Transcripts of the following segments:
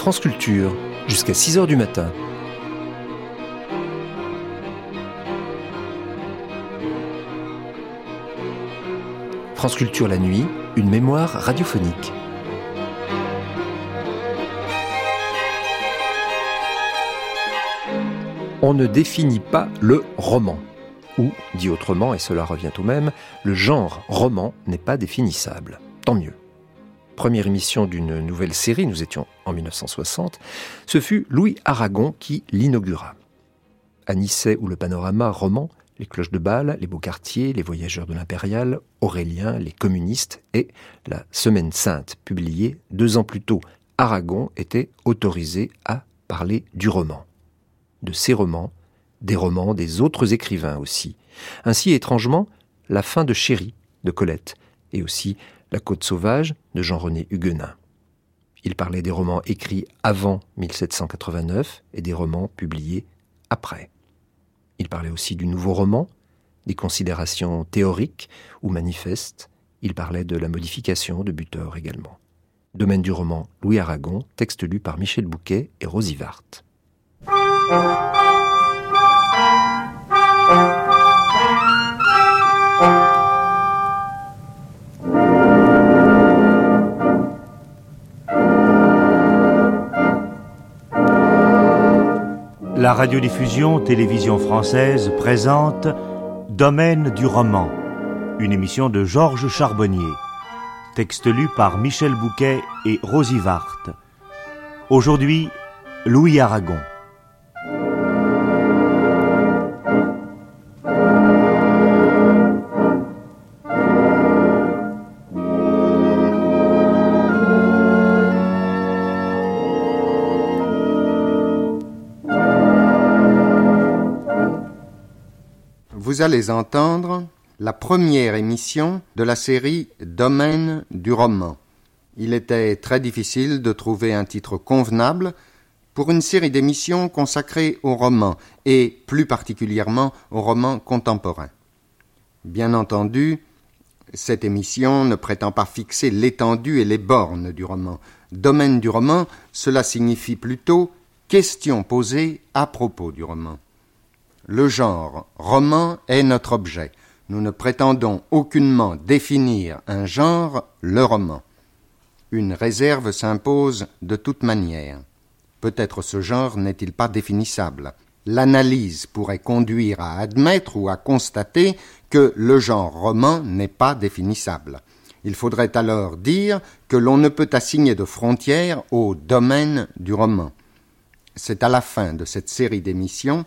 France Culture, jusqu'à 6 h du matin. France Culture la nuit, une mémoire radiophonique. On ne définit pas le roman. Ou, dit autrement, et cela revient au même, le genre roman n'est pas définissable. Tant mieux première émission d'une nouvelle série, nous étions en 1960, ce fut Louis Aragon qui l'inaugura. À Nisset, où le panorama roman, les cloches de Bâle, les beaux quartiers, les voyageurs de l'impérial, Aurélien, les communistes et la Semaine sainte, publiée deux ans plus tôt, Aragon était autorisé à parler du roman. De ses romans, des romans des autres écrivains aussi. Ainsi, étrangement, la fin de Chéri de Colette, et aussi la Côte sauvage de Jean-René Huguenin. Il parlait des romans écrits avant 1789 et des romans publiés après. Il parlait aussi du nouveau roman, des considérations théoriques ou manifestes. Il parlait de la modification de Butor également. Domaine du roman Louis Aragon, texte lu par Michel Bouquet et Rosy Vart. La radiodiffusion télévision française présente Domaine du roman, une émission de Georges Charbonnier. Texte lu par Michel Bouquet et Rosy Vart. Aujourd'hui, Louis Aragon. Vous allez entendre la première émission de la série Domaine du roman. Il était très difficile de trouver un titre convenable pour une série d'émissions consacrées au roman, et plus particulièrement au roman contemporain. Bien entendu, cette émission ne prétend pas fixer l'étendue et les bornes du roman. Domaine du roman, cela signifie plutôt question posée à propos du roman. Le genre roman est notre objet. Nous ne prétendons aucunement définir un genre, le roman. Une réserve s'impose de toute manière. Peut-être ce genre n'est-il pas définissable. L'analyse pourrait conduire à admettre ou à constater que le genre roman n'est pas définissable. Il faudrait alors dire que l'on ne peut assigner de frontières au domaine du roman. C'est à la fin de cette série d'émissions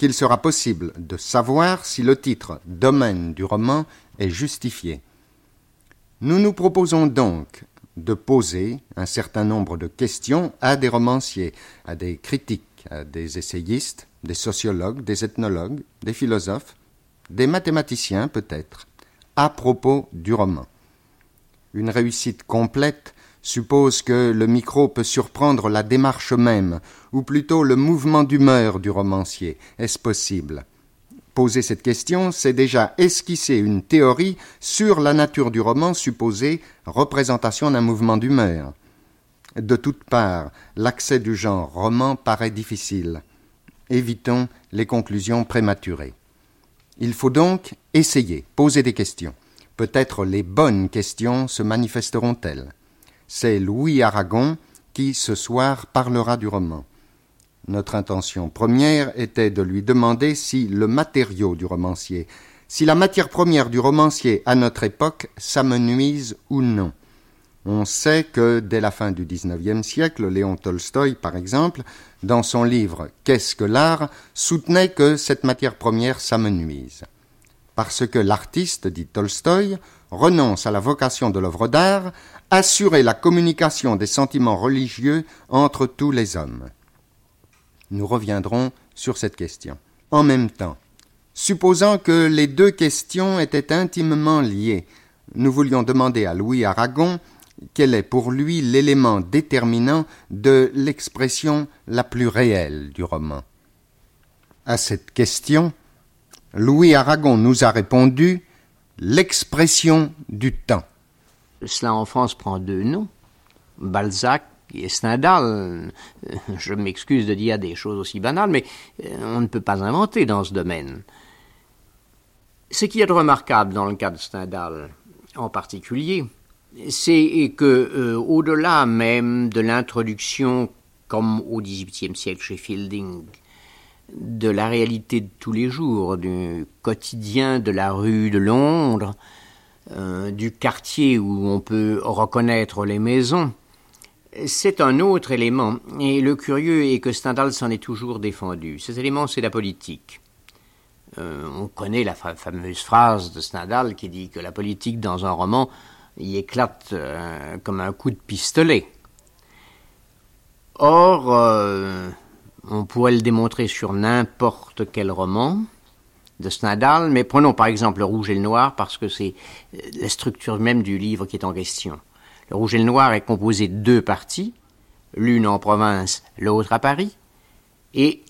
qu'il sera possible de savoir si le titre domaine du roman est justifié. Nous nous proposons donc de poser un certain nombre de questions à des romanciers, à des critiques, à des essayistes, des sociologues, des ethnologues, des philosophes, des mathématiciens peut-être, à propos du roman. Une réussite complète suppose que le micro peut surprendre la démarche même, ou plutôt le mouvement d'humeur du romancier. Est-ce possible? Poser cette question, c'est déjà esquisser une théorie sur la nature du roman supposée représentation d'un mouvement d'humeur. De toutes parts, l'accès du genre roman paraît difficile. Évitons les conclusions prématurées. Il faut donc essayer, poser des questions. Peut-être les bonnes questions se manifesteront-elles? C'est Louis Aragon qui, ce soir, parlera du roman. Notre intention première était de lui demander si le matériau du romancier, si la matière première du romancier à notre époque s'amenuise ou non. On sait que dès la fin du XIXe siècle, Léon Tolstoï, par exemple, dans son livre Qu'est-ce que l'art, soutenait que cette matière première s'amenuise. Parce que l'artiste, dit Tolstoï, renonce à la vocation de l'œuvre d'art, assurer la communication des sentiments religieux entre tous les hommes. Nous reviendrons sur cette question. En même temps, supposant que les deux questions étaient intimement liées, nous voulions demander à Louis Aragon quel est pour lui l'élément déterminant de l'expression la plus réelle du roman. À cette question, Louis Aragon nous a répondu l'expression du temps. Cela en France prend deux noms, Balzac et Stendhal. Je m'excuse de dire des choses aussi banales, mais euh, on ne peut pas inventer dans ce domaine. Ce qui est remarquable dans le cas de Stendhal en particulier, c'est que, euh, au-delà même de l'introduction, comme au XVIIIe siècle chez Fielding, de la réalité de tous les jours, du quotidien de la rue de Londres, euh, du quartier où on peut reconnaître les maisons, c'est un autre élément, et le curieux est que Stendhal s'en est toujours défendu. Cet élément, c'est la politique. Euh, on connaît la fameuse phrase de Stendhal qui dit que la politique dans un roman y éclate euh, comme un coup de pistolet. Or, on pourrait le démontrer sur n'importe quel roman, de Stendhal, mais prenons par exemple le rouge et le noir parce que c'est euh, la structure même du livre qui est en question. Le rouge et le noir est composé de deux parties, l'une en province, l'autre à Paris, et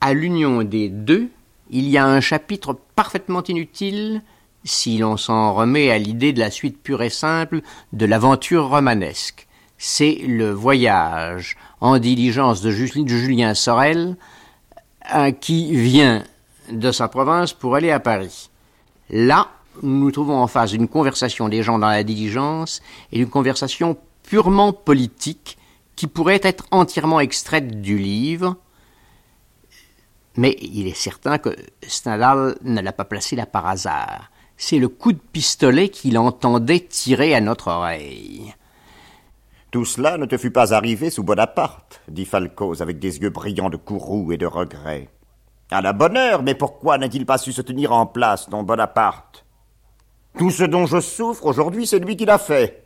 à l'union des deux, il y a un chapitre parfaitement inutile si l'on s'en remet à l'idée de la suite pure et simple de l'aventure romanesque. C'est le voyage en diligence de Julien Sorel euh, qui vient de sa province pour aller à Paris. Là, nous nous trouvons en face d'une conversation des gens dans la diligence et d'une conversation purement politique qui pourrait être entièrement extraite du livre, mais il est certain que Stendhal ne l'a pas placé là par hasard. C'est le coup de pistolet qu'il entendait tirer à notre oreille. Tout cela ne te fut pas arrivé sous Bonaparte, dit Falcoz avec des yeux brillants de courroux et de regret. À la bonne heure, mais pourquoi n'a-t-il pas su se tenir en place, ton Bonaparte? Tout ce dont je souffre aujourd'hui, c'est lui qui l'a fait.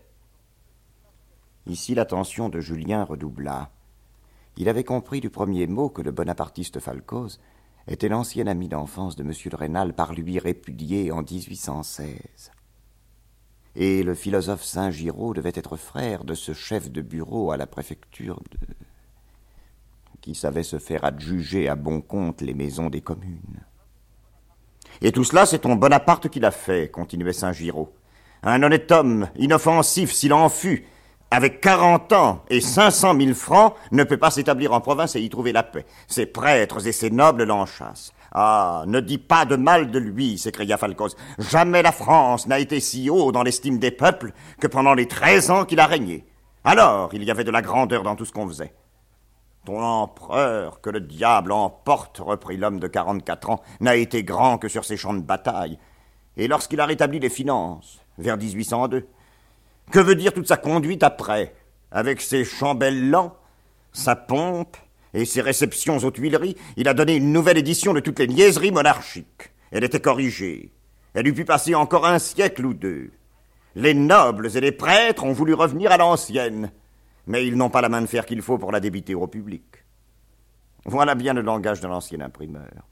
Ici l'attention de Julien redoubla. Il avait compris du premier mot que le bonapartiste Falcoz était l'ancien ami d'enfance de M. de Rênal par lui répudié en 1816. Et le philosophe Saint-Giraud devait être frère de ce chef de bureau à la préfecture de qui savait se faire adjuger à bon compte les maisons des communes. Et tout cela, c'est ton Bonaparte qui l'a fait, continuait Saint-Giraud. Un honnête homme, inoffensif s'il en fut, avec quarante ans et cinq cent mille francs, ne peut pas s'établir en province et y trouver la paix. Ses prêtres et ses nobles l'enchassent. Ah, ne dis pas de mal de lui, s'écria Falcoz. Jamais la France n'a été si haut dans l'estime des peuples que pendant les treize ans qu'il a régné. Alors, il y avait de la grandeur dans tout ce qu'on faisait. Ton empereur, que le diable emporte, reprit l'homme de quarante-quatre ans, n'a été grand que sur ses champs de bataille. Et lorsqu'il a rétabli les finances, vers 1802, que veut dire toute sa conduite après, avec ses chambellans, sa pompe et ses réceptions aux Tuileries, il a donné une nouvelle édition de toutes les niaiseries monarchiques. Elle était corrigée. Elle eût pu passer encore un siècle ou deux. Les nobles et les prêtres ont voulu revenir à l'ancienne mais ils n'ont pas la main de fer qu'il faut pour la débiter au public. Voilà bien le langage de l'ancien imprimeur.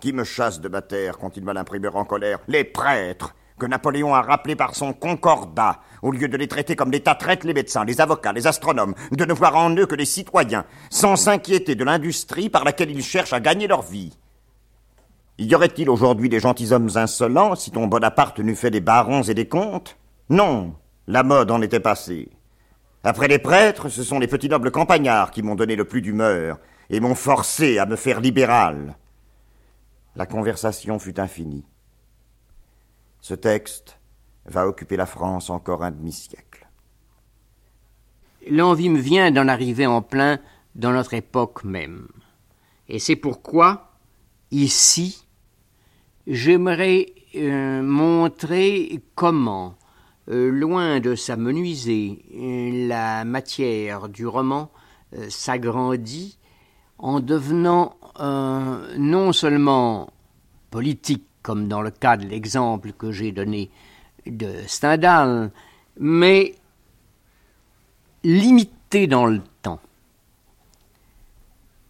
Qui me chasse de ma terre, continua l'imprimeur en colère Les prêtres, que Napoléon a rappelés par son concordat, au lieu de les traiter comme l'État traite les médecins, les avocats, les astronomes, de ne voir en eux que des citoyens, sans s'inquiéter de l'industrie par laquelle ils cherchent à gagner leur vie. Y aurait-il aujourd'hui des gentilshommes insolents si ton Bonaparte n'eût fait des barons et des comtes? Non, la mode en était passée. Après les prêtres, ce sont les petits nobles campagnards qui m'ont donné le plus d'humeur et m'ont forcé à me faire libéral. La conversation fut infinie. Ce texte va occuper la France encore un demi-siècle. L'envie me vient d'en arriver en plein dans notre époque même. Et c'est pourquoi, ici, j'aimerais euh, montrer comment loin de s'amenuiser, la matière du roman euh, s'agrandit en devenant non seulement politique, comme dans le cas de l'exemple que j'ai donné de Stendhal, mais limité dans le temps.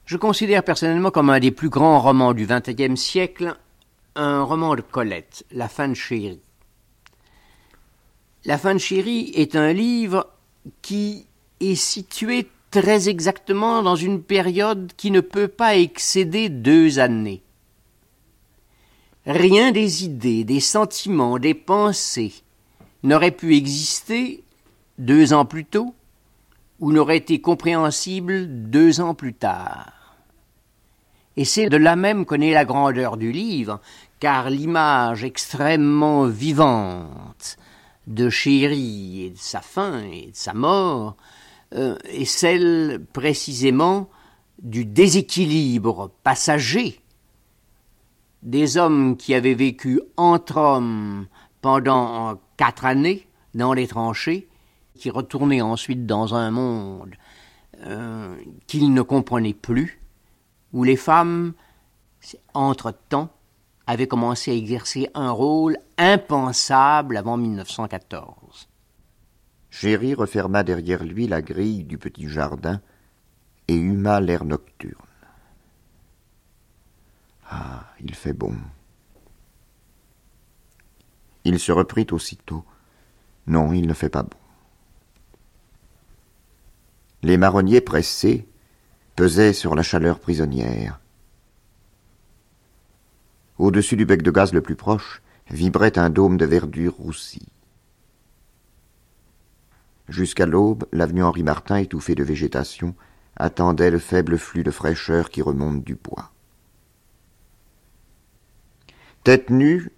Je considère personnellement comme un des plus grands romans du XXe siècle un roman de Colette, La fin de chérie. La fin de chérie est un livre qui est situé très exactement dans une période qui ne peut pas excéder deux années. Rien des idées, des sentiments, des pensées n'aurait pu exister deux ans plus tôt ou n'aurait été compréhensible deux ans plus tard. Et c'est de là même qu'on est la grandeur du livre, car l'image extrêmement vivante de Chéri et de sa fin et de sa mort euh, est celle précisément du déséquilibre passager des hommes qui avaient vécu entre hommes pendant quatre années dans les tranchées, qui retournaient ensuite dans un monde euh, qu'ils ne comprenaient plus, où les femmes, entre-temps, avaient commencé à exercer un rôle impensable avant 1914. Chéri referma derrière lui la grille du petit jardin et huma l'air nocturne. Ah, il fait bon. Il se reprit aussitôt. Non, il ne fait pas bon. Les marronniers pressés pesaient sur la chaleur prisonnière. Au-dessus du bec de gaz le plus proche vibrait un dôme de verdure roussie. Jusqu'à l'aube, l'avenue Henri Martin, étouffée de végétation, attendait le faible flux de fraîcheur qui remonte du bois. Tête nue,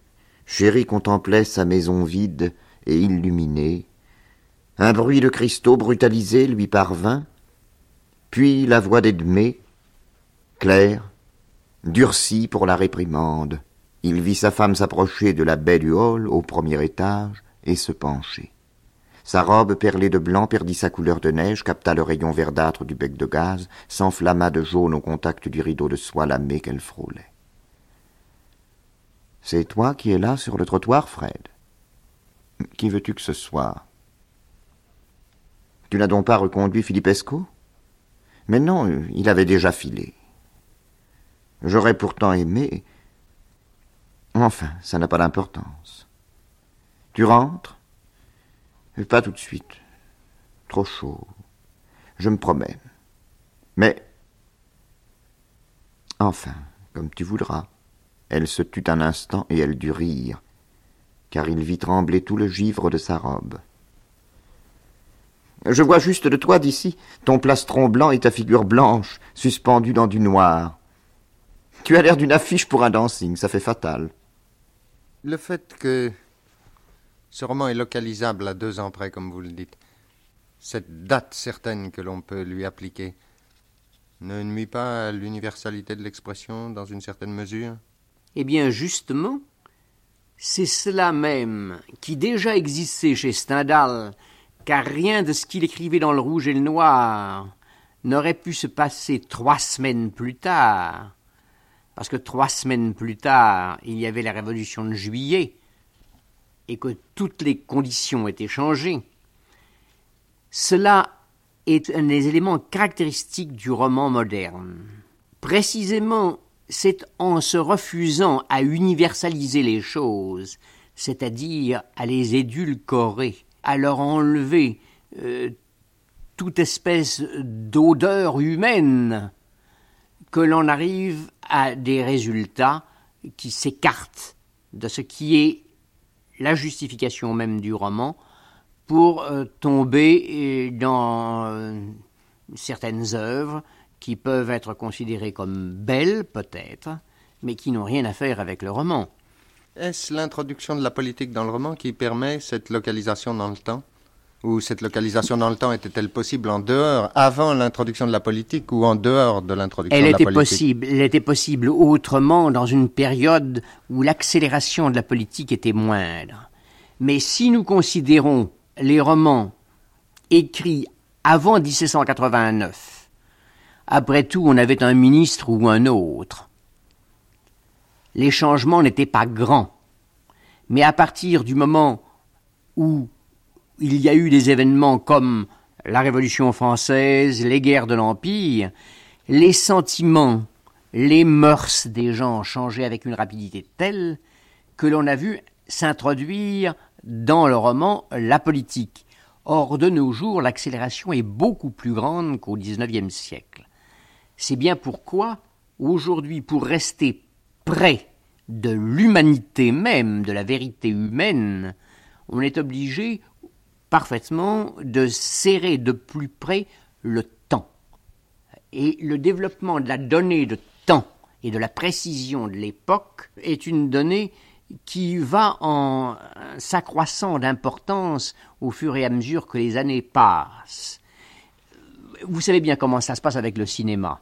Chéri contemplait sa maison vide et illuminée. Un bruit de cristaux brutalisés lui parvint, puis la voix d'Edmé, claire, durcie pour la réprimande. Il vit sa femme s'approcher de la baie du hall au premier étage et se pencher. Sa robe perlée de blanc perdit sa couleur de neige, capta le rayon verdâtre du bec de gaz, s'enflamma de jaune au contact du rideau de soie lamé qu'elle frôlait. C'est toi qui es là sur le trottoir, Fred? Qui veux-tu que ce soit? Tu n'as donc pas reconduit Philippesco Mais non, il avait déjà filé. J'aurais pourtant aimé. Enfin, ça n'a pas d'importance. Tu rentres? Pas tout de suite. Trop chaud. Je me promène. Mais. Enfin, comme tu voudras. Elle se tut un instant et elle dut rire, car il vit trembler tout le givre de sa robe. Je vois juste de toi d'ici ton plastron blanc et ta figure blanche, suspendue dans du noir. Tu as l'air d'une affiche pour un dancing, ça fait fatal. Le fait que ce roman est localisable à deux ans près, comme vous le dites, cette date certaine que l'on peut lui appliquer, ne nuit pas à l'universalité de l'expression dans une certaine mesure? Eh bien, justement, c'est cela même qui déjà existait chez Stendhal, car rien de ce qu'il écrivait dans le rouge et le noir n'aurait pu se passer trois semaines plus tard, parce que trois semaines plus tard, il y avait la révolution de juillet, et que toutes les conditions étaient changées. Cela est un des éléments caractéristiques du roman moderne. Précisément c'est en se refusant à universaliser les choses, c'est-à-dire à les édulcorer, à leur enlever euh, toute espèce d'odeur humaine, que l'on arrive à des résultats qui s'écartent de ce qui est la justification même du roman pour euh, tomber euh, dans certaines œuvres qui peuvent être considérées comme belles peut-être, mais qui n'ont rien à faire avec le roman. Est-ce l'introduction de la politique dans le roman qui permet cette localisation dans le temps? Ou cette localisation dans le temps était-elle possible en dehors, avant l'introduction de la politique ou en dehors de l'introduction de la était Possible, elle était possible autrement dans une période où l'accélération de la politique était moindre. Mais si nous considérons les romans écrits avant 1789, après tout, on avait un ministre ou un autre. Les changements n'étaient pas grands. Mais à partir du moment où il y a eu des événements comme la Révolution française, les guerres de l'Empire, les sentiments, les mœurs des gens ont changé avec une rapidité telle que l'on a vu s'introduire dans le roman la politique. Or, de nos jours, l'accélération est beaucoup plus grande qu'au XIXe siècle. C'est bien pourquoi, aujourd'hui, pour rester près de l'humanité même, de la vérité humaine, on est obligé parfaitement de serrer de plus près le temps. Et le développement de la donnée de temps et de la précision de l'époque est une donnée qui va en s'accroissant d'importance au fur et à mesure que les années passent. Vous savez bien comment ça se passe avec le cinéma.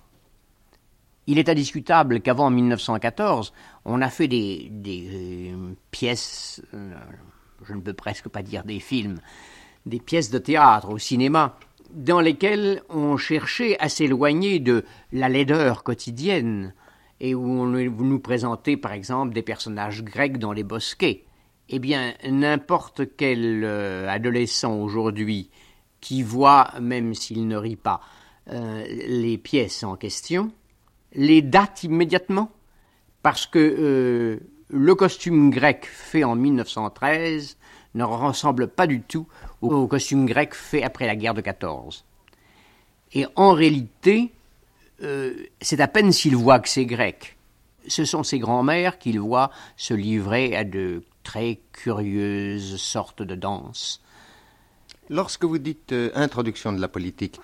Il est indiscutable qu'avant 1914, on a fait des, euh, pièces, euh, je ne peux presque pas dire des films, des pièces de théâtre au cinéma, dans lesquelles on cherchait à s'éloigner de la laideur quotidienne, et où on nous présentait par exemple des personnages grecs dans les bosquets. Eh bien, n'importe quel euh, adolescent aujourd'hui qui voit, même s'il ne rit pas, les pièces en question, les dates immédiatement, parce que euh, le costume grec fait en 1913 ne ressemble pas du tout au costume grec fait après la guerre de 14. Et en réalité, euh, c'est à peine s'il voit que c'est grec. Ce sont ses grands-mères qu'il voit se livrer à de très curieuses sortes de danses. Lorsque vous dites euh, introduction de la politique,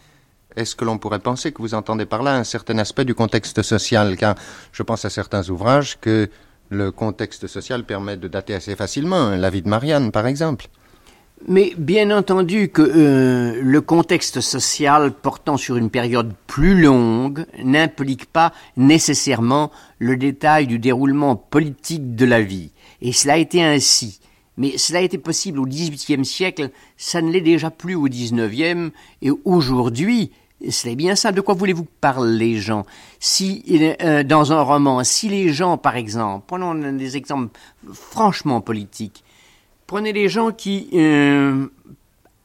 est-ce que l'on pourrait penser que vous entendez par là un certain aspect du contexte social? Car je pense à certains ouvrages que le contexte social permet de dater assez facilement, la vie de Marianne par exemple. Mais bien entendu que euh, le contexte social portant sur une période plus longue n'implique pas nécessairement le détail du déroulement politique de la vie. Et cela a été ainsi. Mais cela a été possible au XVIIIe siècle, ça ne l'est déjà plus au XIXe, et aujourd'hui, c'est bien ça. De quoi voulez-vous parler, les gens Si, euh, dans un roman, si les gens, par exemple, prenons des exemples franchement politiques, prenez les gens qui, euh,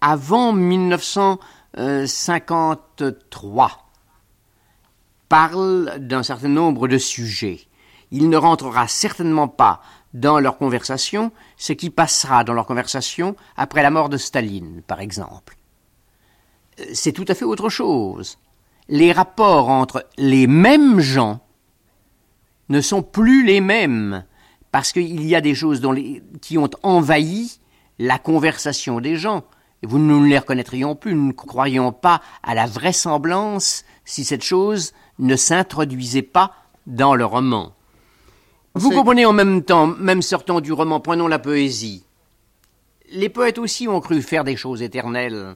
avant 1953, parlent d'un certain nombre de sujets. Il ne rentrera certainement pas dans leur conversation ce qui passera dans leur conversation après la mort de Staline, par exemple c'est tout à fait autre chose. Les rapports entre les mêmes gens ne sont plus les mêmes, parce qu'il y a des choses qui ont envahi la conversation des gens. Et vous ne les reconnaîtrions plus, nous ne croyons pas à la vraisemblance si cette chose ne s'introduisait pas dans le roman. Vous comprenez en même temps, même sortant du roman, prenons la poésie. Les poètes aussi ont cru faire des choses éternelles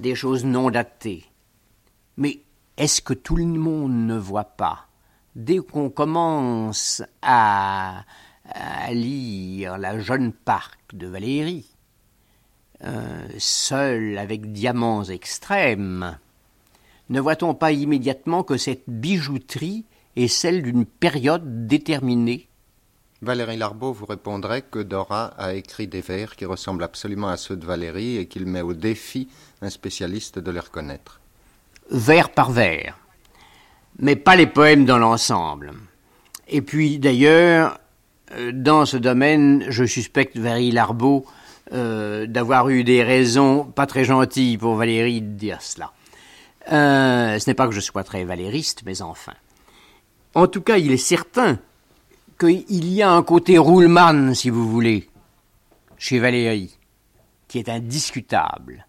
des choses non datées. Mais est-ce que tout le monde ne voit pas, dès qu'on commence à, lire La jeune parc de Valérie, euh, seul avec diamants extrêmes, ne voit-on pas immédiatement que cette bijouterie est celle d'une période déterminée? Valérie Larbeau vous répondrait que Dora a écrit des vers qui ressemblent absolument à ceux de Valérie et qu'il met au défi un spécialiste de les reconnaître. Vers par vers, mais pas les poèmes dans l'ensemble. Et puis d'ailleurs, dans ce domaine, je suspecte Valérie Larbeau euh, d'avoir eu des raisons pas très gentilles pour Valérie de dire cela. Euh, ce n'est pas que je sois très valériste, mais enfin. En tout cas, il est certain qu'il y a un côté rouleman, si vous voulez, chez Valérie, qui est indiscutable.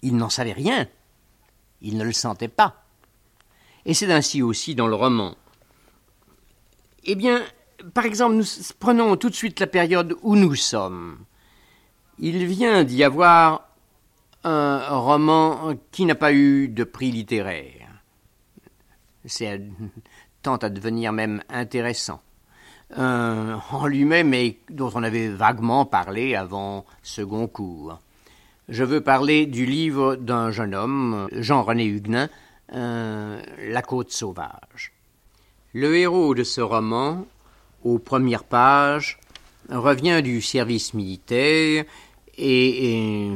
Il n'en savait rien. Il ne le sentait pas. Et c'est ainsi aussi dans le roman. Eh bien, par exemple, nous prenons tout de suite la période où nous sommes. Il vient d'y avoir un roman qui n'a pas eu de prix littéraire. C'est tend à devenir même intéressant. euh, en lui-même et dont on avait vaguement parlé avant second cours. Je veux parler du livre d'un jeune homme, Jean-René Huguenin, euh, La côte sauvage. Le héros de ce roman, aux premières pages, revient du service militaire et,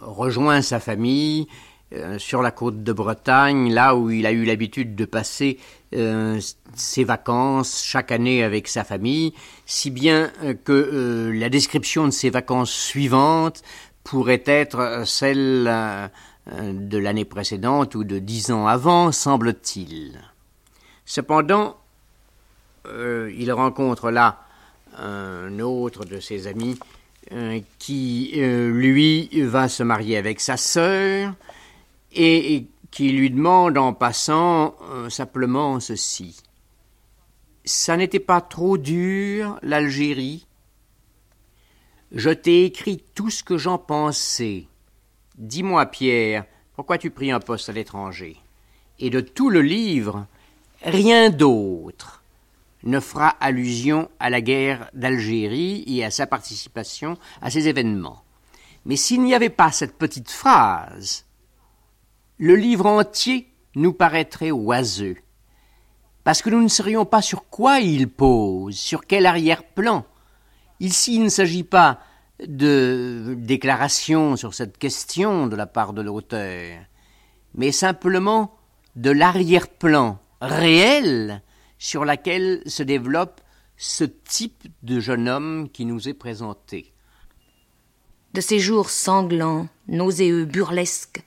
rejoint sa famille euh, sur la côte de Bretagne, là où il a eu l'habitude de passer euh, ses vacances chaque année avec sa famille, si bien euh, que la description de ses vacances suivantes pourrait être celle de l'année précédente ou de dix ans avant, semble-t-il. Cependant, il rencontre là un autre de ses amis euh, qui, euh, lui, va se marier avec sa sœur et, qui lui demande en passant euh, simplement ceci. Ça n'était pas trop dur, l'Algérie Je t'ai écrit tout ce que j'en pensais. Dis-moi, Pierre, pourquoi tu pris un poste à l'étranger? Et de tout le livre, rien d'autre ne fera allusion à la guerre d'Algérie et à sa participation à ces événements. Mais s'il n'y avait pas cette petite phrase, le livre entier nous paraîtrait oiseux, parce que nous ne serions pas sur quoi il pose, sur quel arrière-plan. Ici, il ne s'agit pas de déclaration sur cette question de la part de l'auteur, mais simplement de l'arrière-plan réel sur laquelle se développe ce type de jeune homme qui nous est présenté. De ces jours sanglants, nauséeux, burlesques,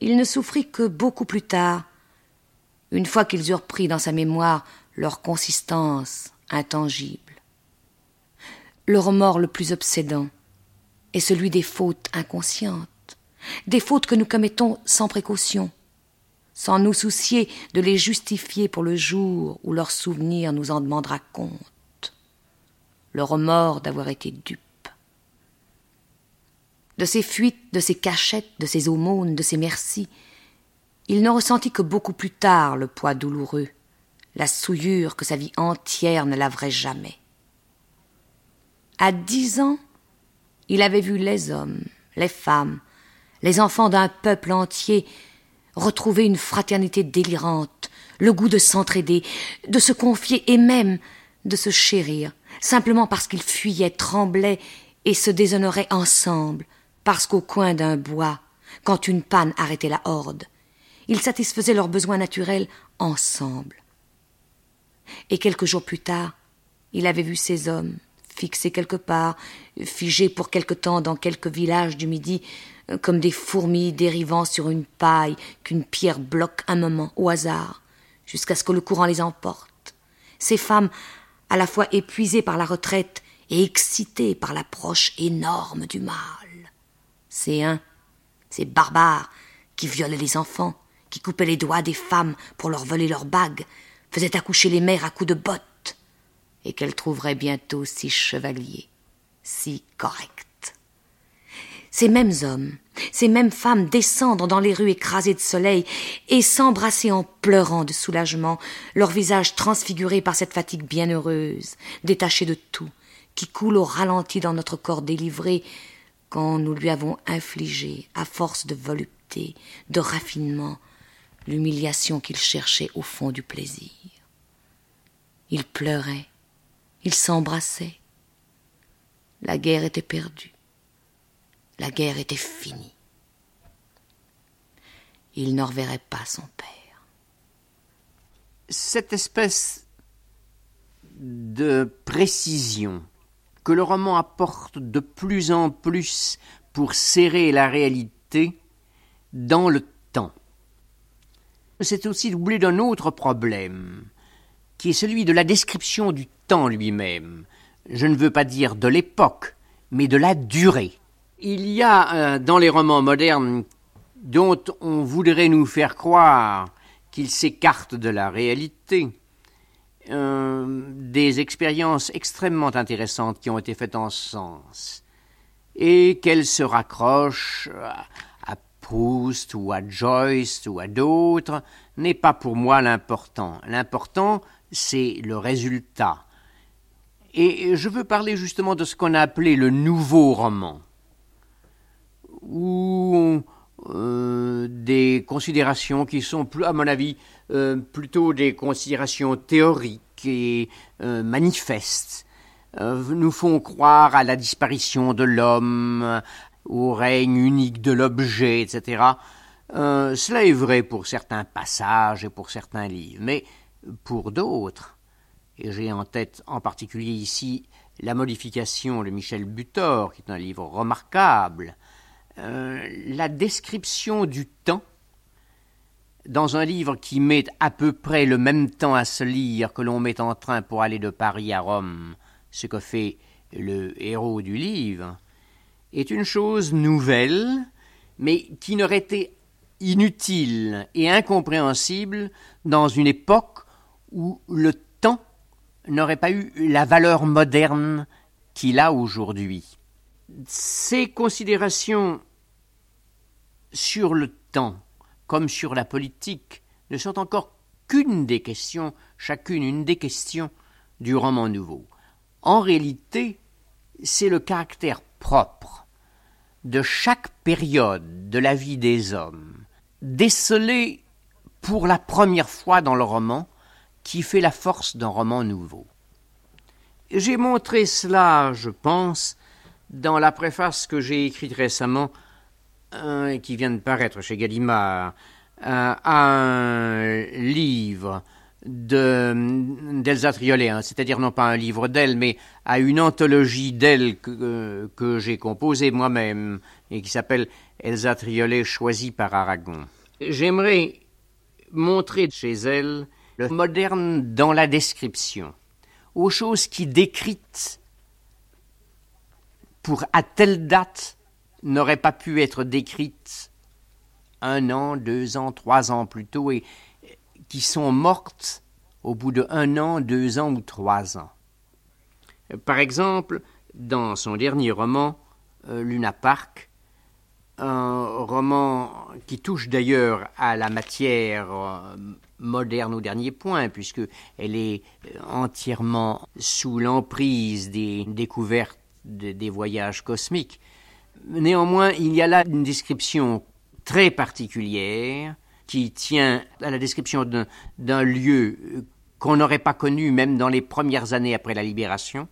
il ne souffrit que beaucoup plus tard, une fois qu'ils eurent pris dans sa mémoire leur consistance intangible. Le remords le plus obsédant est celui des fautes inconscientes, des fautes que nous commettons sans précaution, sans nous soucier de les justifier pour le jour où leur souvenir nous en demandera compte. Le remords d'avoir été dupe. De ses fuites, de ses cachettes, de ses aumônes, de ses merci, il ne ressentit que beaucoup plus tard le poids douloureux, la souillure que sa vie entière ne laverait jamais. À dix ans, il avait vu les hommes, les femmes, les enfants d'un peuple entier retrouver une fraternité délirante, le goût de s'entraider, de se confier et même de se chérir, simplement parce qu'ils fuyaient, tremblaient et se déshonoraient ensemble, parce qu'au coin d'un bois, quand une panne arrêtait la horde, ils satisfaisaient leurs besoins naturels ensemble. Et quelques jours plus tard, il avait vu ces hommes, fixés quelque part, figés pour quelque temps dans quelque village du Midi, comme des fourmis dérivant sur une paille qu'une pierre bloque un moment au hasard, jusqu'à ce que le courant les emporte. Ces femmes, à la fois épuisées par la retraite et excitées par l'approche énorme du mal. Ces uns, ces barbares, qui violaient les enfants, qui coupaient les doigts des femmes pour leur voler leurs bagues, faisaient accoucher les mères à coups de bottes, et qu'elles trouveraient bientôt si chevaliers, si corrects. Ces mêmes hommes, ces mêmes femmes descendre dans les rues écrasées de soleil et s'embrasser en pleurant de soulagement, leur visage transfiguré par cette fatigue bienheureuse, détachée de tout, qui coule au ralenti dans notre corps délivré quand nous lui avons infligé, à force de volupté, de raffinement, l'humiliation qu'il cherchait au fond du plaisir. Ils pleuraient, ils s'embrassaient. La guerre était perdue. La guerre était finie. Il ne reverrait pas son père. Cette espèce de précision que le roman apporte de plus en plus pour serrer la réalité dans le temps. C'est aussi doublé d'un autre problème, qui est celui de la description du temps lui-même. Je ne veux pas dire de l'époque, mais de la durée. Il y a euh, dans les romans modernes dont on voudrait nous faire croire qu'ils s'écartent de la réalité, euh, des expériences extrêmement intéressantes qui ont été faites en ce sens, et qu'elles se raccrochent à Proust ou à Joyce ou à d'autres, n'est pas pour moi l'important. L'important, c'est le résultat, Et je veux parler justement de ce qu'on a appelé le nouveau roman, ou euh, des considérations qui sont, à mon avis, euh, plutôt des considérations théoriques et euh, manifestes, nous font croire à la disparition de l'homme, au règne unique de l'objet, etc. cela est vrai pour certains passages et pour certains livres, mais pour d'autres, et j'ai en tête en particulier ici la modification de Michel Butor, qui est un livre remarquable, euh, la description du temps dans un livre qui met à peu près le même temps à se lire que l'on met en train pour aller de Paris à Rome, ce que fait le héros du livre, est une chose nouvelle, mais qui n'aurait été inutile et incompréhensible dans une époque où le temps n'aurait pas eu la valeur moderne qu'il a aujourd'hui. Ces considérations sur le temps, comme sur la politique, ne sont encore qu'une des questions, chacune une des questions du roman nouveau. En réalité, c'est le caractère propre de chaque période de la vie des hommes, décelé pour la première fois dans le roman, qui fait la force d'un roman nouveau. J'ai montré cela, je pense, dans la préface que j'ai écrite récemment, qui vient de paraître chez Gallimard, euh, un livre d'Elsa Triolet, hein, c'est-à-dire non pas un livre d'elle, mais à une anthologie d'elle que, euh, que j'ai composée moi-même et qui s'appelle Elsa Triolet choisie par Aragon. J'aimerais montrer chez elle le moderne dans la description, aux choses qui décrites pour à telle date n'auraient pas pu être décrites un an, deux ans, trois ans plus tôt et qui sont mortes au bout de un an, deux ans ou trois ans. Par exemple, dans son dernier roman, euh, Luna Park, un roman qui touche d'ailleurs à la matière euh, moderne au dernier point, puisque elle est euh, entièrement sous l'emprise des découvertes des voyages cosmiques. Néanmoins, il y a là une description très particulière qui tient à la description d'un lieu euh, qu'on n'aurait pas connu même dans les premières années après la libération.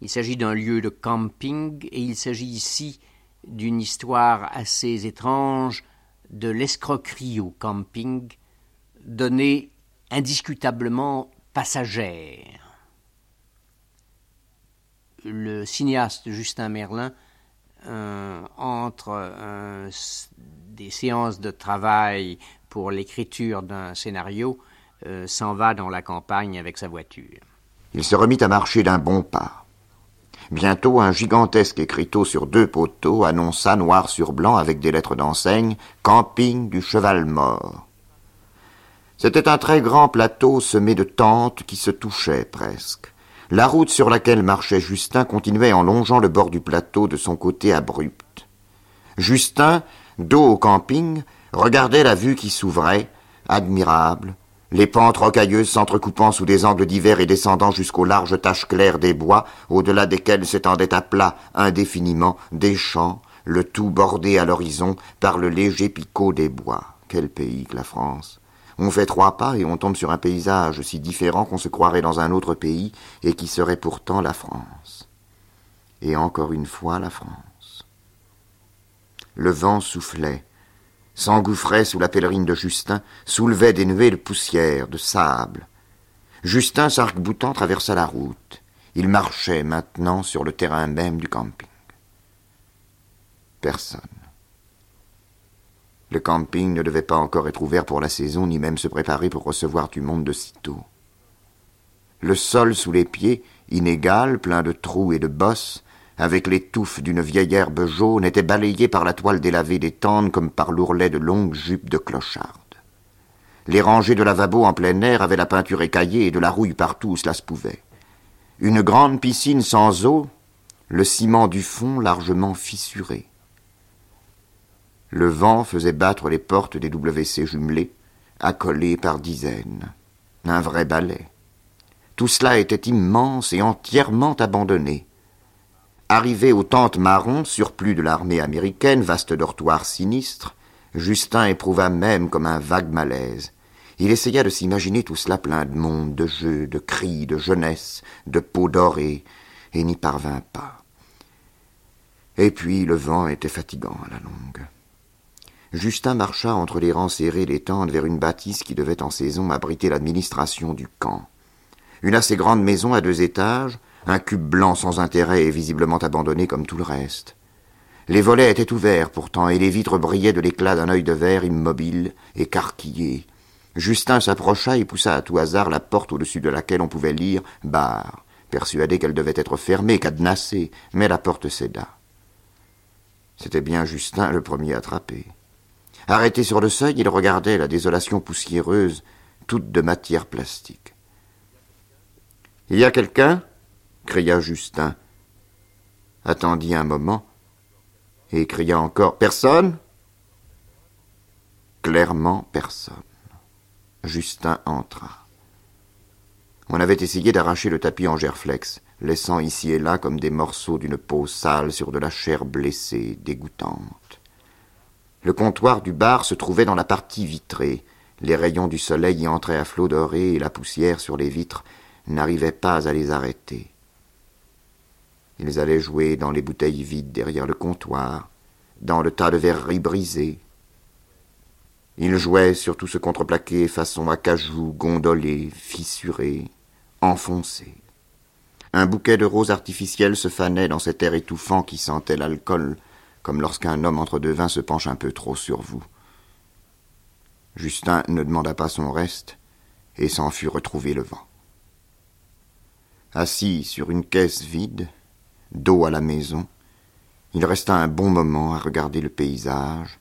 Il s'agit d'un lieu de camping et il s'agit ici d'une histoire assez étrange de l'escroquerie au camping, donnée indiscutablement passagère. Le cinéaste Justin Merlin, euh, entre euh, des séances de travail pour l'écriture d'un scénario, euh, s'en va dans la campagne avec sa voiture. Il se remit à marcher d'un bon pas. Bientôt, un gigantesque écriteau sur deux poteaux annonça noir sur blanc avec des lettres d'enseigne Camping du cheval mort. C'était un très grand plateau semé de tentes qui se touchaient presque. La route sur laquelle marchait Justin continuait en longeant le bord du plateau de son côté abrupt. Justin, dos au camping, regardait la vue qui s'ouvrait, admirable, les pentes rocailleuses s'entrecoupant sous des angles divers et descendant jusqu'aux larges taches claires des bois, au-delà desquels s'étendaient à plat, indéfiniment, des champs, le tout bordé à l'horizon par le léger picot des bois. Quel pays que la France on fait trois pas et on tombe sur un paysage si différent qu'on se croirait dans un autre pays et qui serait pourtant la France. Et encore une fois la France. Le vent soufflait, s'engouffrait sous la pèlerine de Justin, soulevait des nuées de poussière, de sable. Justin, s'arc-boutant, traversa la route. Il marchait maintenant sur le terrain même du camping. Personne. Le camping ne devait pas encore être ouvert pour la saison, ni même se préparer pour recevoir du monde de sitôt. Le sol sous les pieds, inégal, plein de trous et de bosses, avec les touffes d'une vieille herbe jaune, était balayé par la toile délavée des tentes comme par l'ourlet de longues jupes de clochardes. Les rangées de lavabos en plein air avaient la peinture écaillée et de la rouille partout où cela se pouvait. Une grande piscine sans eau, le ciment du fond largement fissuré. Le vent faisait battre les portes des WC jumelées, accolées par dizaines. Un vrai balai. Tout cela était immense et entièrement abandonné. Arrivé aux tentes marron, surplus de l'armée américaine, vaste dortoir sinistre, Justin éprouva même comme un vague malaise. Il essaya de s'imaginer tout cela plein de monde, de jeux, de cris, de jeunesse, de peau dorée, et n'y parvint pas. Et puis le vent était fatigant à la longue. Justin marcha entre les rangs serrés des tentes vers une bâtisse qui devait en saison abriter l'administration du camp. Une assez grande maison à deux étages, un cube blanc sans intérêt et visiblement abandonné comme tout le reste. Les volets étaient ouverts pourtant, et les vitres brillaient de l'éclat d'un œil de verre immobile, écarquillé. Justin s'approcha et poussa à tout hasard la porte au-dessus de laquelle on pouvait lire bar, persuadé qu'elle devait être fermée, cadenassée, mais la porte céda. C'était bien Justin le premier attrapé. Arrêté sur le seuil, il regardait la désolation poussiéreuse, toute de matière plastique. Il y a quelqu'un? Cria Justin. Attendit un moment et cria encore Personne? Clairement personne. Justin entra. On avait essayé d'arracher le tapis en gerflex, laissant ici et là comme des morceaux d'une peau sale sur de la chair blessée, dégoûtante. Le comptoir du bar se trouvait dans la partie vitrée. Les rayons du soleil y entraient à flots dorés et la poussière sur les vitres n'arrivait pas à les arrêter. Ils allaient jouer dans les bouteilles vides derrière le comptoir, dans le tas de verreries brisées. Ils jouaient sur tout ce contreplaqué façon acajou, gondolé, fissuré, enfoncé. Un bouquet de roses artificielles se fanait dans cet air étouffant qui sentait l'alcool, comme lorsqu'un homme entre deux vins se penche un peu trop sur vous. Justin ne demanda pas son reste et s'en fut retrouver le vent. Assis sur une caisse vide, dos à la maison, il resta un bon moment à regarder le paysage,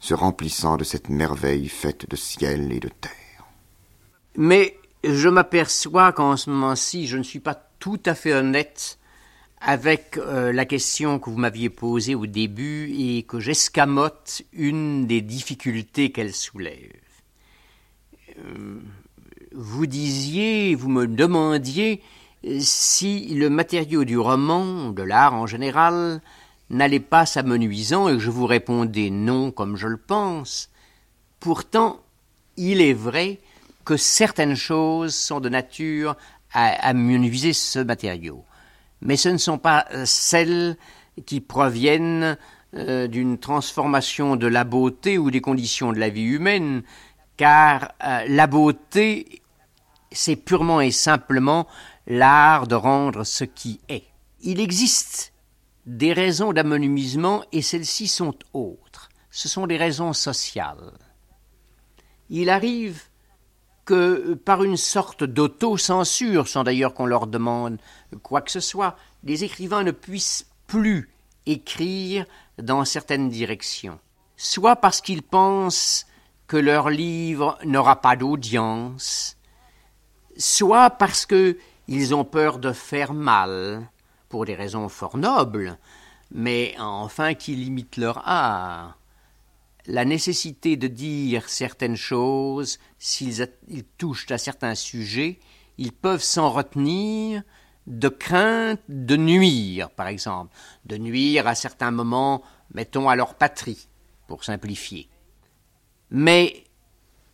se remplissant de cette merveille faite de ciel et de terre. Mais je m'aperçois qu'en ce moment-ci, je ne suis pas tout à fait honnête avec euh, la question que vous m'aviez posée au début et que j'escamote une des difficultés qu'elle soulève. Euh, vous disiez, vous me demandiez si le matériau du roman, de l'art en général, n'allait pas s'amenuisant et que je vous répondais non comme je le pense. Pourtant, il est vrai que certaines choses sont de nature à amenuiser ce matériau. Mais ce ne sont pas celles qui proviennent euh, d'une transformation de la beauté ou des conditions de la vie humaine, car euh, la beauté, c'est purement et simplement l'art de rendre ce qui est. Il existe des raisons d'amenuisement et celles-ci sont autres. Ce sont des raisons sociales. Il arrive que par une sorte d'auto-censure, sans d'ailleurs qu'on leur demande quoi que ce soit, les écrivains ne puissent plus écrire dans certaines directions, soit parce qu'ils pensent que leur livre n'aura pas d'audience, soit parce qu'ils ont peur de faire mal, pour des raisons fort nobles, mais enfin qui limitent leur art. La nécessité de dire certaines choses, s'ils touchent à certains sujets, ils peuvent s'en retenir de crainte de nuire, par exemple, de nuire à certains moments, mettons, à leur patrie, pour simplifier. Mais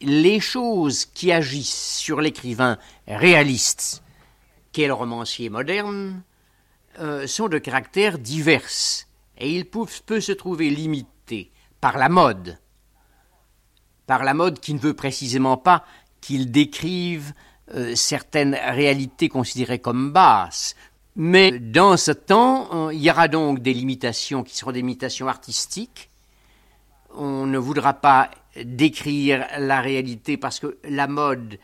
les choses qui agissent sur l'écrivain réaliste, qu'est le romancier moderne, euh, sont de caractère divers et il peut, se trouver limité par la mode, par la mode qui ne veut précisément pas qu'il décrive euh, certaines réalités considérées comme basses. Mais dans ce temps, euh, il y aura donc des limitations qui seront des limitations artistiques. On ne voudra pas décrire la réalité parce que la mode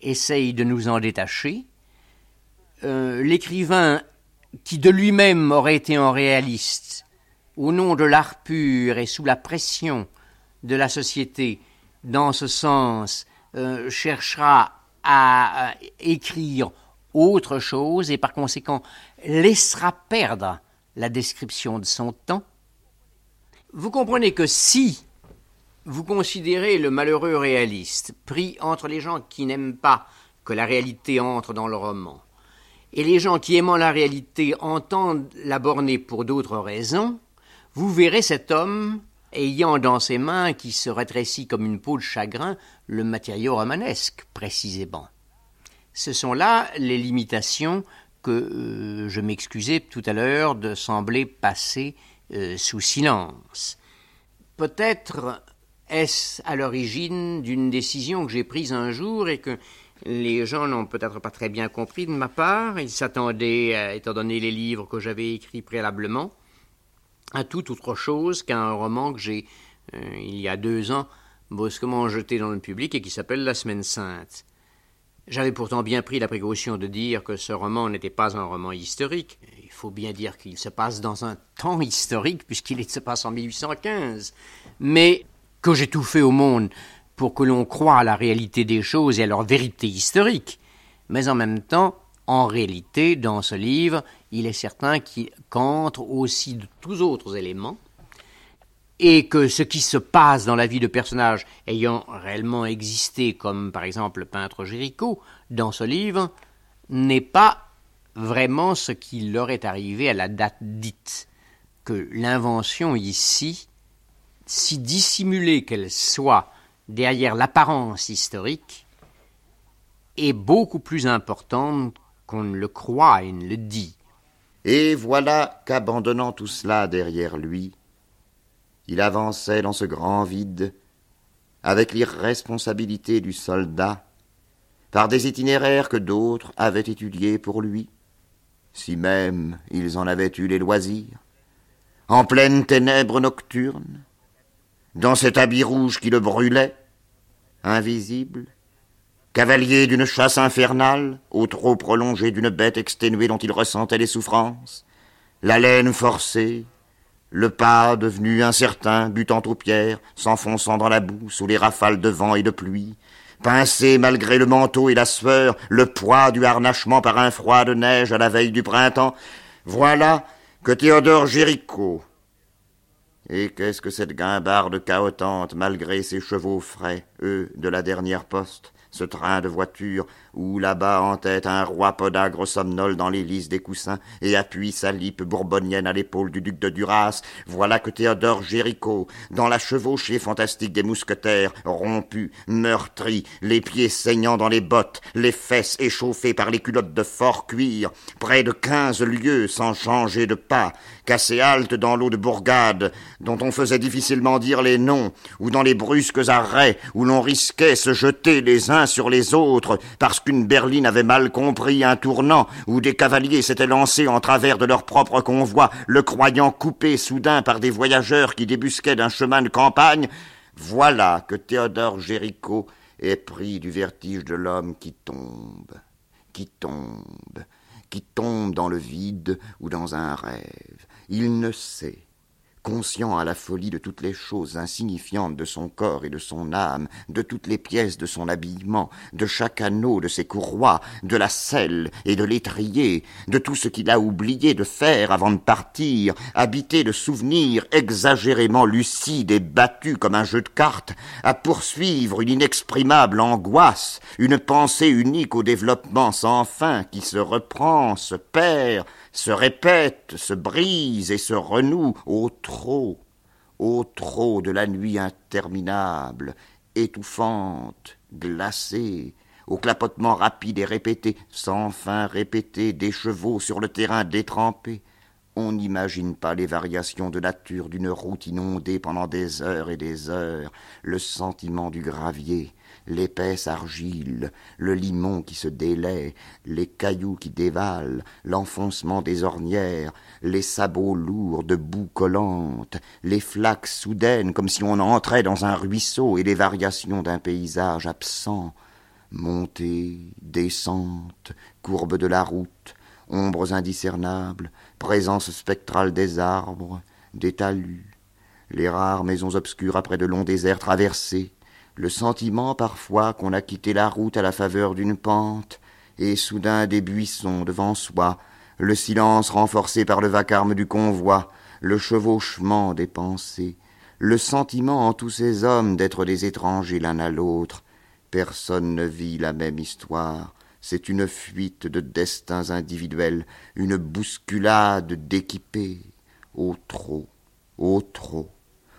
essaye de nous en détacher. L'écrivain qui de lui-même aurait été un réaliste, au nom de l'art pur et sous la pression de la société, dans ce sens, euh, cherchera à écrire autre chose et par conséquent laissera perdre la description de son temps. Vous comprenez que si vous considérez le malheureux réaliste pris entre les gens qui n'aiment pas que la réalité entre dans le roman, et les gens qui aimant la réalité entendent la borner pour d'autres raisons, vous verrez cet homme ayant dans ses mains, qui se rétrécit comme une peau de chagrin, le matériau romanesque, précisément. Ce sont là les limitations que euh, je m'excusais tout à l'heure de sembler passer euh, sous silence. Peut-être est-ce à l'origine d'une décision que j'ai prise un jour et que les gens n'ont peut-être pas très bien compris de ma part. Ils s'attendaient, étant donné les livres que j'avais écrits préalablement, à toute autre chose qu'un roman que j'ai, euh, il y a deux ans, brusquement jeté dans le public et qui s'appelle La Semaine Sainte. J'avais pourtant bien pris la précaution de dire que ce roman n'était pas un roman historique. Il faut bien dire qu'il se passe dans un temps historique, puisqu'il se passe en 1815. Mais que j'ai tout fait au monde pour que l'on croie à la réalité des choses et à leur vérité historique. Mais en même temps, en réalité, dans ce livre, il est certain qu'entre aussi de tous autres éléments, et que ce qui se passe dans la vie de personnages ayant réellement existé, comme par exemple le peintre Géricault, dans ce livre, n'est pas vraiment ce qui leur est arrivé à la date dite, que l'invention ici, si dissimulée qu'elle soit derrière l'apparence historique, est beaucoup plus importante qu'on ne le croit et ne le dit. Et voilà qu'abandonnant tout cela derrière lui, il avançait dans ce grand vide, avec l'irresponsabilité du soldat, par des itinéraires que d'autres avaient étudiés pour lui, si même ils en avaient eu les loisirs, en pleine ténèbres nocturnes, dans cet habit rouge qui le brûlait, invisible, cavalier d'une chasse infernale, au trop prolongé d'une bête exténuée dont il ressentait les souffrances, la laine forcée, le pas devenu incertain, butant aux pierres, s'enfonçant dans la boue sous les rafales de vent et de pluie, pincé malgré le manteau et la sueur, le poids du harnachement par un froid de neige à la veille du printemps, voilà que Théodore Géricault, et qu'est-ce que cette guimbarde cahotante, malgré ses chevaux frais, eux, de la dernière poste, ce train de voiture où là-bas en tête un roi podagre somnole dans l'hélice des coussins et appuie sa lippe bourbonienne à l'épaule du duc de Duras, voilà que Théodore Géricault, dans la chevauchée fantastique des mousquetaires, rompu, meurtri, les pieds saignant dans les bottes, les fesses échauffées par les culottes de fort cuir, près de quinze lieues sans changer de pas, cassé halte dans l'eau de bourgade, dont on faisait difficilement dire les noms, ou dans les brusques arrêts où l'on risquait se jeter les uns sur les autres parce qu'une berline avait mal compris un tournant, où des cavaliers s'étaient lancés en travers de leur propre convoi, le croyant coupé soudain par des voyageurs qui débusquaient d'un chemin de campagne, voilà que Théodore Géricault est pris du vertige de l'homme qui tombe, qui tombe, qui tombe dans le vide ou dans un rêve. Il ne sait, conscient à la folie de toutes les choses insignifiantes de son corps et de son âme, de toutes les pièces de son habillement, de chaque anneau de ses courroies, de la selle et de l'étrier, de tout ce qu'il a oublié de faire avant de partir, habité de souvenirs exagérément lucides et battus comme un jeu de cartes, à poursuivre une inexprimable angoisse, une pensée unique au développement sans fin qui se reprend, se perd, se répète, se brise et se renoue au trop, au trop de la nuit interminable, étouffante, glacée, au clapotement rapide et répété, sans fin répété des chevaux sur le terrain détrempé. On n'imagine pas les variations de nature d'une route inondée pendant des heures et des heures, le sentiment du gravier, l'épaisse argile, le limon qui se délaie, les cailloux qui dévalent, l'enfoncement des ornières, les sabots lourds de boue collante, les flaques soudaines comme si on entrait dans un ruisseau et les variations d'un paysage absent, montée, descente, courbe de la route, ombres indiscernables, présence spectrale des arbres, des talus, les rares maisons obscures après de longs déserts traversés, le sentiment parfois qu'on a quitté la route à la faveur d'une pente, et soudain des buissons devant soi, le silence renforcé par le vacarme du convoi, le chevauchement des pensées, le sentiment en tous ces hommes d'être des étrangers l'un à l'autre, Personne ne vit la même histoire. C'est une fuite de destins individuels, une bousculade d'équipés. Au trop, au trop.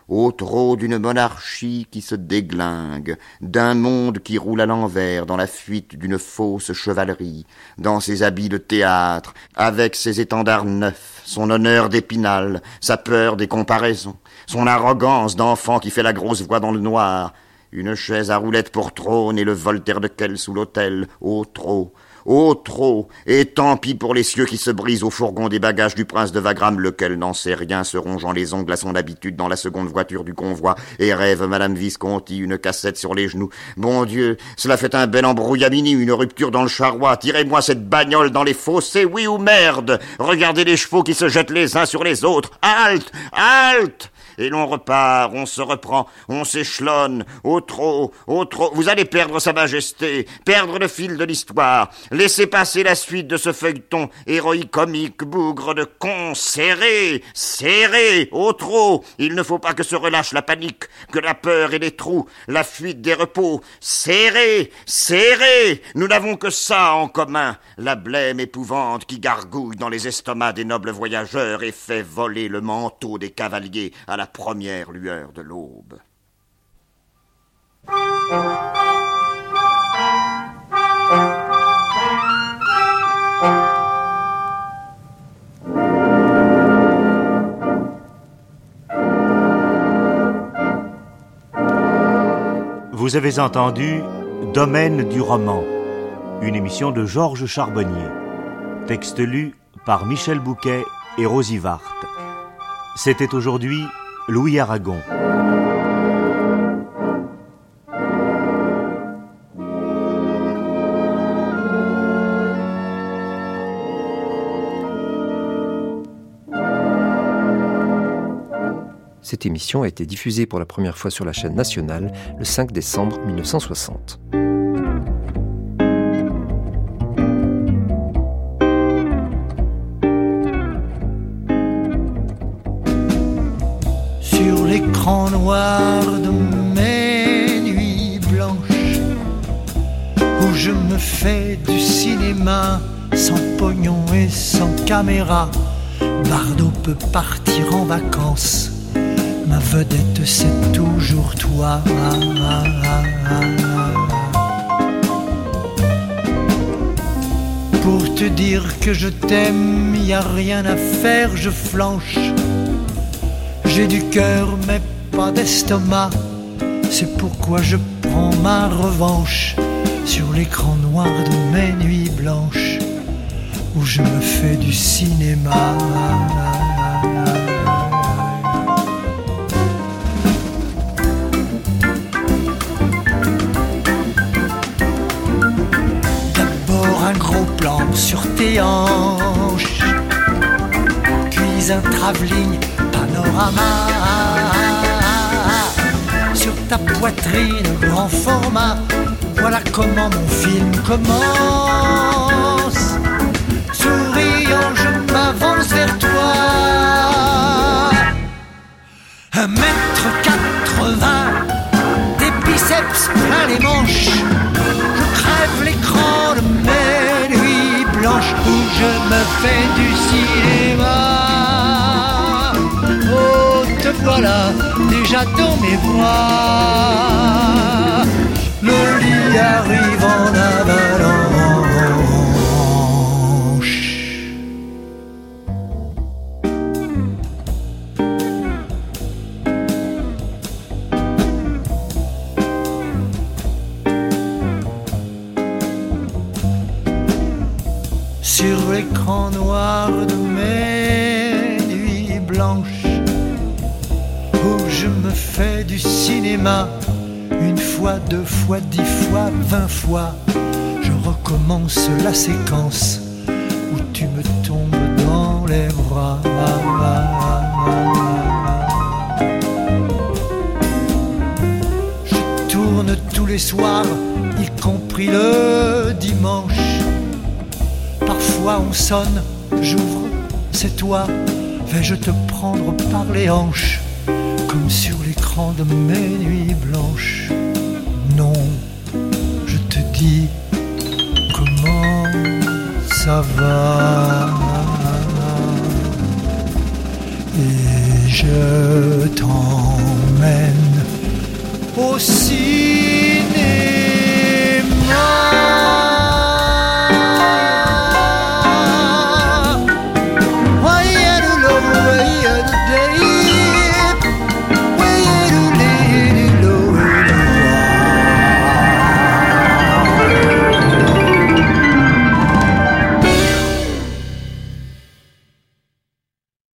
Au trop d'une monarchie qui se déglingue, d'un monde qui roule à l'envers dans la fuite d'une fausse chevalerie, dans ses habits de théâtre, avec ses étendards neufs, son honneur d'épinal, sa peur des comparaisons, son arrogance d'enfant qui fait la grosse voix dans le noir, une chaise à roulettes pour trône et le Voltaire de quel sous l'autel, au trop, Oh trop Et tant pis pour les cieux qui se brisent au fourgon des bagages du prince de Wagram, lequel n'en sait rien, se rongeant les ongles à son habitude dans la seconde voiture du convoi, et rêve Madame Visconti, une cassette sur les genoux. Bon Dieu, cela fait un bel embrouillamini, une rupture dans le charroi. Tirez-moi cette bagnole dans les fossés, oui ou merde? Regardez les chevaux qui se jettent les uns sur les autres. Halte Halte et l'on repart, on se reprend, on s'échelonne, au trop, au trop. Vous allez perdre sa majesté, perdre le fil de l'histoire, laissez passer la suite de ce feuilleton héroïque comique, bougre de con, serré, serré, au trop. Il ne faut pas que se relâche la panique, que la peur et les trous, la fuite des repos, serré, serré. Nous n'avons que ça en commun, la blême épouvante qui gargouille dans les estomacs des nobles voyageurs et fait voler le manteau des cavaliers à la première lueur de l'aube. Vous avez entendu Domaine du roman, une émission de Georges Charbonnier. Texte lu par Michel Bouquet et Rosy Vart. C'était aujourd'hui Louis Aragon. Cette émission a été diffusée pour la première fois sur la chaîne nationale le 5 décembre 1960. Pour te dire que je t'aime, y a rien à faire, je flanche. J'ai du cœur mais pas d'estomac. C'est pourquoi je prends ma revanche sur l'écran noir de mes nuits blanches où je me fais du cinéma. Sur tes hanches, puis un travelling panorama ta poitrine grand format. Voilà comment mon film commence. Me fais du cinéma voilà déjà dans mes bras. Le lit arrive en avalanche. Sur l'écran noir de mes nuits blanches je me fais du cinéma. Une fois, deux fois, dix fois, vingt fois, je recommence la séquence où tu me tombes dans les bras. Je tourne tous les soirs, y compris le fois on sonne, j'ouvre, c'est toi. Vais-je te prendre par les hanches, comme sur l'écran de mes nuits blanches? Non, je te dis, comment ça va? Et je t'emmène au cinéma.